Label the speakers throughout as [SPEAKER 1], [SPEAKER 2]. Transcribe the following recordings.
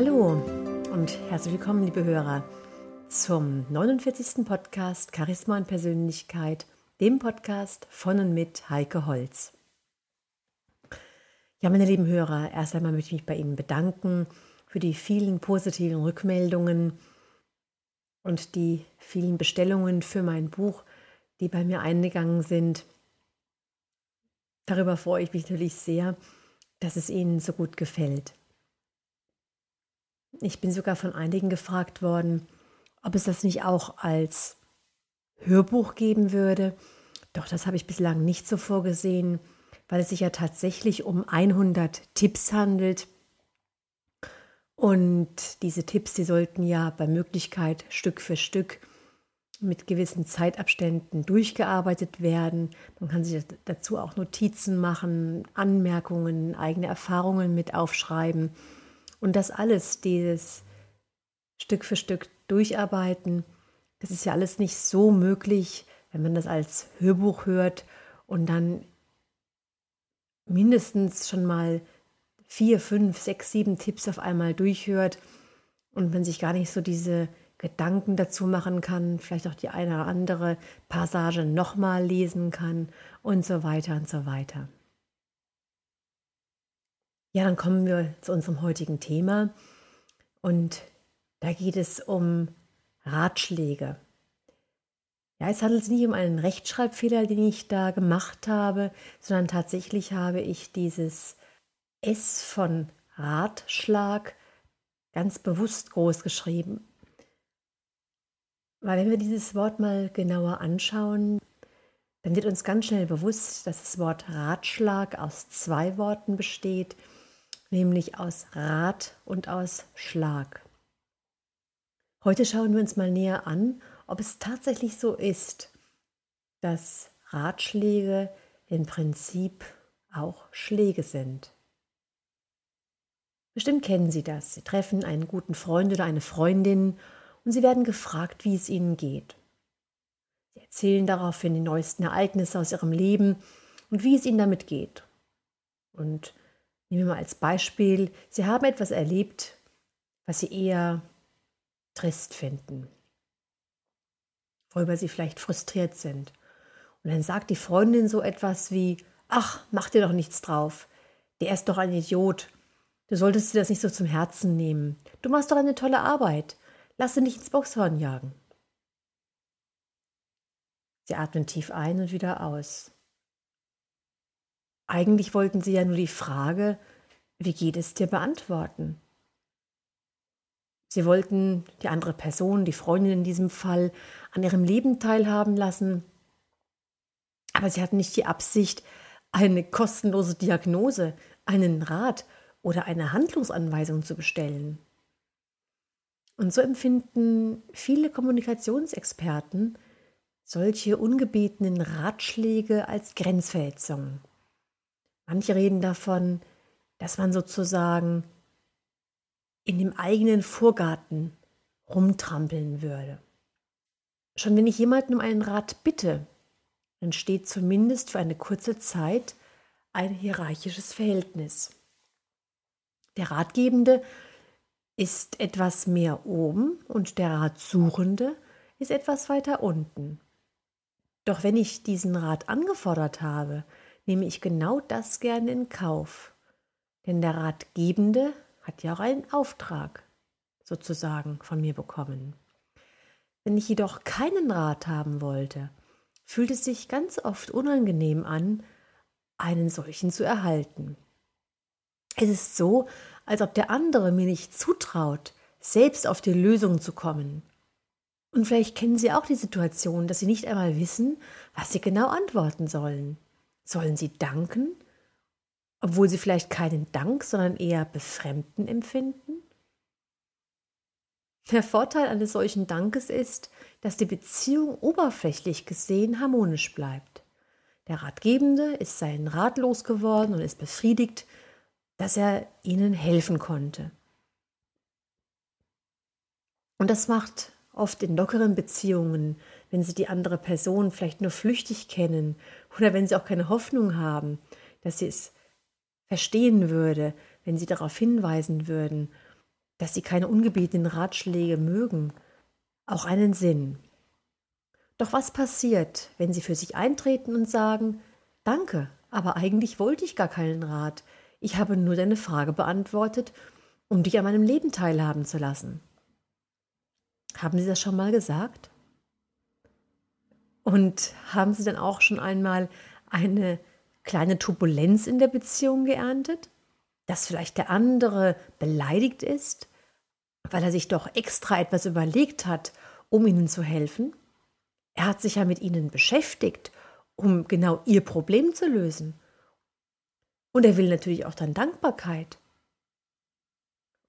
[SPEAKER 1] Hallo und herzlich willkommen, liebe Hörer, zum 49. Podcast Charisma und Persönlichkeit, dem Podcast von und mit Heike Holz. Ja, meine lieben Hörer, erst einmal möchte ich mich bei Ihnen bedanken für die vielen positiven Rückmeldungen und die vielen Bestellungen für mein Buch, die bei mir eingegangen sind. Darüber freue ich mich natürlich sehr, dass es Ihnen so gut gefällt. Ich bin sogar von einigen gefragt worden, ob es das nicht auch als Hörbuch geben würde. Doch das habe ich bislang nicht so vorgesehen, weil es sich ja tatsächlich um 100 Tipps handelt. Und diese Tipps, die sollten ja bei Möglichkeit Stück für Stück mit gewissen Zeitabständen durchgearbeitet werden. Man kann sich dazu auch Notizen machen, Anmerkungen, eigene Erfahrungen mit aufschreiben. Und das alles, dieses Stück für Stück durcharbeiten, das ist ja alles nicht so möglich, wenn man das als Hörbuch hört und dann mindestens schon mal vier, fünf, sechs, sieben Tipps auf einmal durchhört und man sich gar nicht so diese Gedanken dazu machen kann, vielleicht auch die eine oder andere Passage nochmal lesen kann und so weiter und so weiter. Ja, dann kommen wir zu unserem heutigen Thema und da geht es um Ratschläge. Ja, es handelt sich nicht um einen Rechtschreibfehler, den ich da gemacht habe, sondern tatsächlich habe ich dieses S von Ratschlag ganz bewusst groß geschrieben. Weil wenn wir dieses Wort mal genauer anschauen, dann wird uns ganz schnell bewusst, dass das Wort Ratschlag aus zwei Worten besteht, nämlich aus Rat und aus Schlag. Heute schauen wir uns mal näher an, ob es tatsächlich so ist, dass Ratschläge im Prinzip auch Schläge sind. Bestimmt kennen Sie das. Sie treffen einen guten Freund oder eine Freundin und Sie werden gefragt, wie es Ihnen geht. Sie erzählen daraufhin die neuesten Ereignisse aus Ihrem Leben und wie es Ihnen damit geht. Und Nehmen wir mal als Beispiel, Sie haben etwas erlebt, was Sie eher trist finden, worüber Sie vielleicht frustriert sind. Und dann sagt die Freundin so etwas wie, ach, mach dir doch nichts drauf, der ist doch ein Idiot, du solltest dir das nicht so zum Herzen nehmen, du machst doch eine tolle Arbeit, lass ihn nicht ins Boxhorn jagen. Sie atmen tief ein und wieder aus. Eigentlich wollten sie ja nur die Frage, wie geht es dir beantworten. Sie wollten die andere Person, die Freundin in diesem Fall, an ihrem Leben teilhaben lassen, aber sie hatten nicht die Absicht, eine kostenlose Diagnose, einen Rat oder eine Handlungsanweisung zu bestellen. Und so empfinden viele Kommunikationsexperten solche ungebetenen Ratschläge als Grenzverletzungen. Manche reden davon, dass man sozusagen in dem eigenen Vorgarten rumtrampeln würde. Schon wenn ich jemanden um einen Rat bitte, dann steht zumindest für eine kurze Zeit ein hierarchisches Verhältnis. Der Ratgebende ist etwas mehr oben und der Ratsuchende ist etwas weiter unten. Doch wenn ich diesen Rat angefordert habe, nehme ich genau das gerne in Kauf. Denn der Ratgebende hat ja auch einen Auftrag sozusagen von mir bekommen. Wenn ich jedoch keinen Rat haben wollte, fühlt es sich ganz oft unangenehm an, einen solchen zu erhalten. Es ist so, als ob der andere mir nicht zutraut, selbst auf die Lösung zu kommen. Und vielleicht kennen Sie auch die Situation, dass Sie nicht einmal wissen, was Sie genau antworten sollen. Sollen sie danken, obwohl sie vielleicht keinen Dank, sondern eher Befremden empfinden? Der Vorteil eines solchen Dankes ist, dass die Beziehung oberflächlich gesehen harmonisch bleibt. Der Ratgebende ist seinen Rat losgeworden und ist befriedigt, dass er ihnen helfen konnte. Und das macht oft in lockeren Beziehungen, wenn sie die andere Person vielleicht nur flüchtig kennen oder wenn sie auch keine Hoffnung haben, dass sie es verstehen würde, wenn sie darauf hinweisen würden, dass sie keine ungebetenen Ratschläge mögen, auch einen Sinn. Doch was passiert, wenn sie für sich eintreten und sagen, Danke, aber eigentlich wollte ich gar keinen Rat, ich habe nur deine Frage beantwortet, um dich an meinem Leben teilhaben zu lassen. Haben Sie das schon mal gesagt? Und haben Sie dann auch schon einmal eine kleine Turbulenz in der Beziehung geerntet? Dass vielleicht der andere beleidigt ist, weil er sich doch extra etwas überlegt hat, um Ihnen zu helfen? Er hat sich ja mit Ihnen beschäftigt, um genau Ihr Problem zu lösen. Und er will natürlich auch dann Dankbarkeit.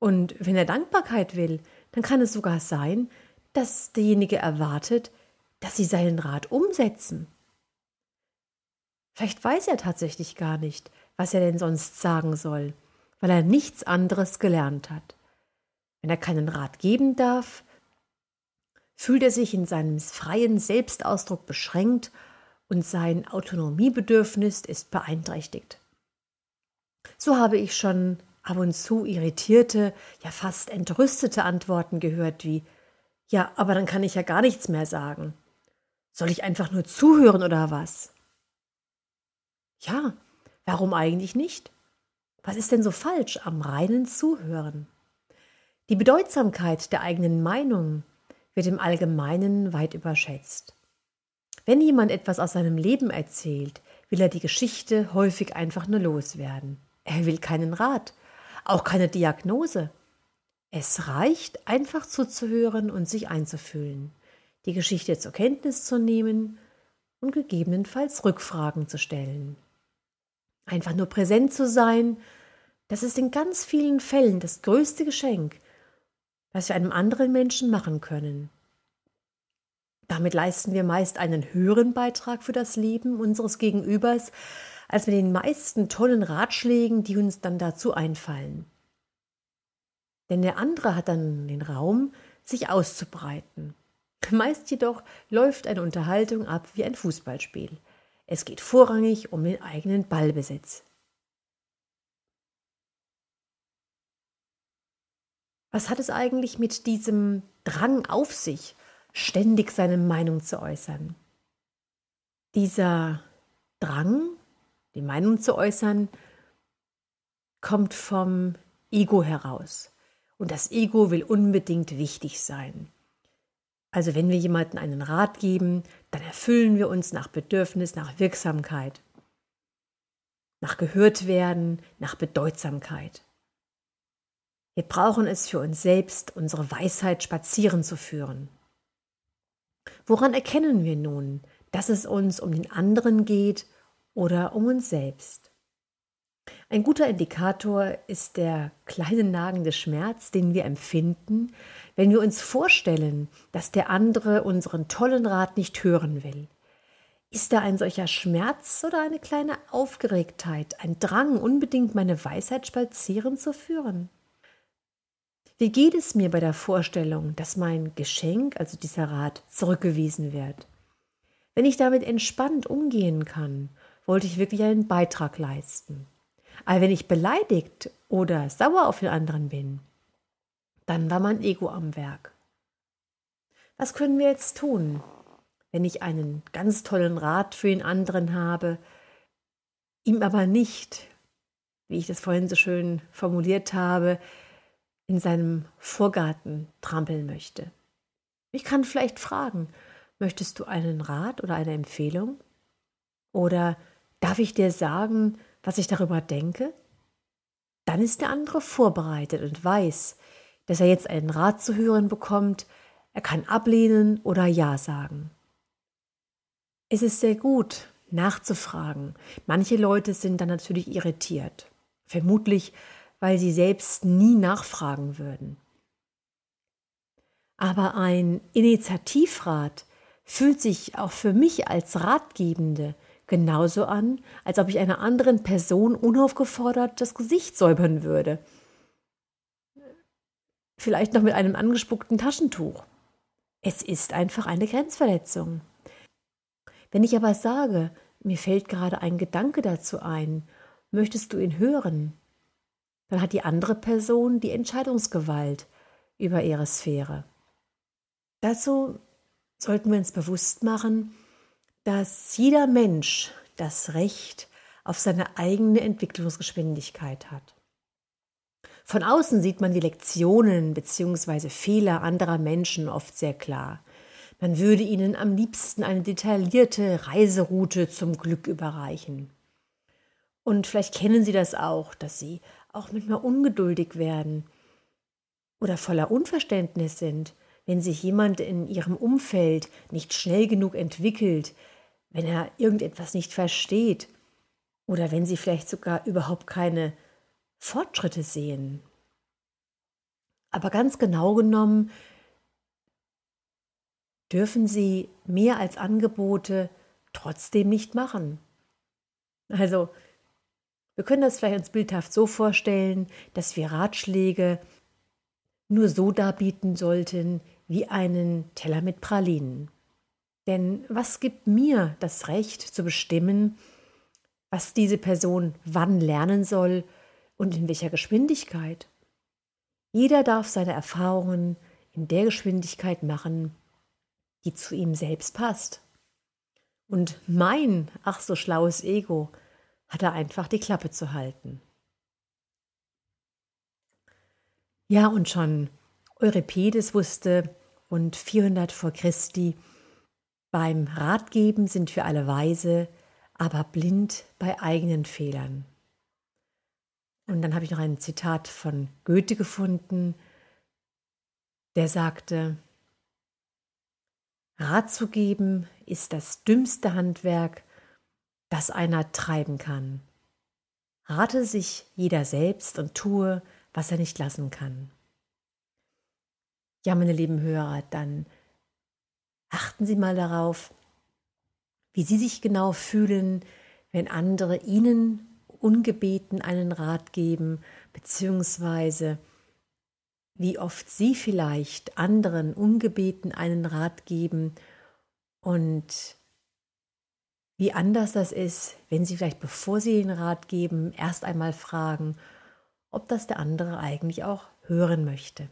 [SPEAKER 1] Und wenn er Dankbarkeit will, dann kann es sogar sein, dass derjenige erwartet, dass sie seinen Rat umsetzen. Vielleicht weiß er tatsächlich gar nicht, was er denn sonst sagen soll, weil er nichts anderes gelernt hat. Wenn er keinen Rat geben darf, fühlt er sich in seinem freien Selbstausdruck beschränkt und sein Autonomiebedürfnis ist beeinträchtigt. So habe ich schon ab und zu irritierte, ja fast entrüstete Antworten gehört wie Ja, aber dann kann ich ja gar nichts mehr sagen. Soll ich einfach nur zuhören oder was? Ja, warum eigentlich nicht? Was ist denn so falsch am reinen Zuhören? Die Bedeutsamkeit der eigenen Meinung wird im Allgemeinen weit überschätzt. Wenn jemand etwas aus seinem Leben erzählt, will er die Geschichte häufig einfach nur loswerden. Er will keinen Rat, auch keine Diagnose. Es reicht, einfach zuzuhören und sich einzufühlen, die Geschichte zur Kenntnis zu nehmen und gegebenenfalls Rückfragen zu stellen. Einfach nur präsent zu sein, das ist in ganz vielen Fällen das größte Geschenk, das wir einem anderen Menschen machen können. Damit leisten wir meist einen höheren Beitrag für das Leben unseres Gegenübers, als mit den meisten tollen Ratschlägen, die uns dann dazu einfallen. Denn der andere hat dann den Raum, sich auszubreiten. Meist jedoch läuft eine Unterhaltung ab wie ein Fußballspiel. Es geht vorrangig um den eigenen Ballbesitz. Was hat es eigentlich mit diesem Drang auf sich, ständig seine Meinung zu äußern? Dieser Drang die Meinung zu äußern, kommt vom Ego heraus. Und das Ego will unbedingt wichtig sein. Also wenn wir jemandem einen Rat geben, dann erfüllen wir uns nach Bedürfnis, nach Wirksamkeit, nach gehört werden, nach Bedeutsamkeit. Wir brauchen es für uns selbst, unsere Weisheit spazieren zu führen. Woran erkennen wir nun, dass es uns um den anderen geht oder um uns selbst. Ein guter Indikator ist der kleine nagende Schmerz, den wir empfinden, wenn wir uns vorstellen, dass der andere unseren tollen Rat nicht hören will. Ist da ein solcher Schmerz oder eine kleine Aufgeregtheit, ein Drang, unbedingt meine Weisheit spazieren zu führen? Wie geht es mir bei der Vorstellung, dass mein Geschenk, also dieser Rat, zurückgewiesen wird? Wenn ich damit entspannt umgehen kann wollte ich wirklich einen Beitrag leisten. Aber wenn ich beleidigt oder sauer auf den anderen bin, dann war mein Ego am Werk. Was können wir jetzt tun, wenn ich einen ganz tollen Rat für den anderen habe, ihm aber nicht, wie ich das vorhin so schön formuliert habe, in seinem Vorgarten trampeln möchte? Ich kann vielleicht fragen, möchtest du einen Rat oder eine Empfehlung? Oder Darf ich dir sagen, was ich darüber denke? Dann ist der andere vorbereitet und weiß, dass er jetzt einen Rat zu hören bekommt, er kann ablehnen oder Ja sagen. Es ist sehr gut, nachzufragen. Manche Leute sind dann natürlich irritiert, vermutlich weil sie selbst nie nachfragen würden. Aber ein Initiativrat fühlt sich auch für mich als Ratgebende genauso an, als ob ich einer anderen Person unaufgefordert das Gesicht säubern würde. Vielleicht noch mit einem angespuckten Taschentuch. Es ist einfach eine Grenzverletzung. Wenn ich aber sage, mir fällt gerade ein Gedanke dazu ein, möchtest du ihn hören? dann hat die andere Person die Entscheidungsgewalt über ihre Sphäre. Dazu sollten wir uns bewusst machen, dass jeder Mensch das Recht auf seine eigene Entwicklungsgeschwindigkeit hat. Von außen sieht man die Lektionen bzw. Fehler anderer Menschen oft sehr klar. Man würde ihnen am liebsten eine detaillierte Reiseroute zum Glück überreichen. Und vielleicht kennen Sie das auch, dass Sie auch manchmal ungeduldig werden oder voller Unverständnis sind, wenn sich jemand in Ihrem Umfeld nicht schnell genug entwickelt, wenn er irgendetwas nicht versteht oder wenn Sie vielleicht sogar überhaupt keine Fortschritte sehen. Aber ganz genau genommen dürfen Sie mehr als Angebote trotzdem nicht machen. Also, wir können das vielleicht uns bildhaft so vorstellen, dass wir Ratschläge nur so darbieten sollten wie einen Teller mit Pralinen. Denn was gibt mir das Recht zu bestimmen, was diese Person wann lernen soll und in welcher Geschwindigkeit? Jeder darf seine Erfahrungen in der Geschwindigkeit machen, die zu ihm selbst passt. Und mein, ach so schlaues Ego, hat er einfach die Klappe zu halten. Ja, und schon Euripides wusste rund 400 vor Christi, beim Ratgeben sind wir alle weise, aber blind bei eigenen Fehlern. Und dann habe ich noch ein Zitat von Goethe gefunden, der sagte, Rat zu geben ist das dümmste Handwerk, das einer treiben kann. Rate sich jeder selbst und tue, was er nicht lassen kann. Ja, meine lieben Hörer, dann achten Sie mal darauf, wie Sie sich genau fühlen, wenn andere Ihnen ungebeten einen Rat geben, beziehungsweise wie oft Sie vielleicht anderen ungebeten einen Rat geben und wie anders das ist, wenn Sie vielleicht, bevor Sie den Rat geben, erst einmal fragen, ob das der andere eigentlich auch hören möchte.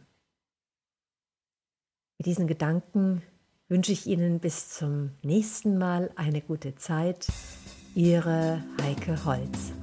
[SPEAKER 1] Mit diesen Gedanken wünsche ich Ihnen bis zum nächsten Mal eine gute Zeit. Ihre Heike Holz.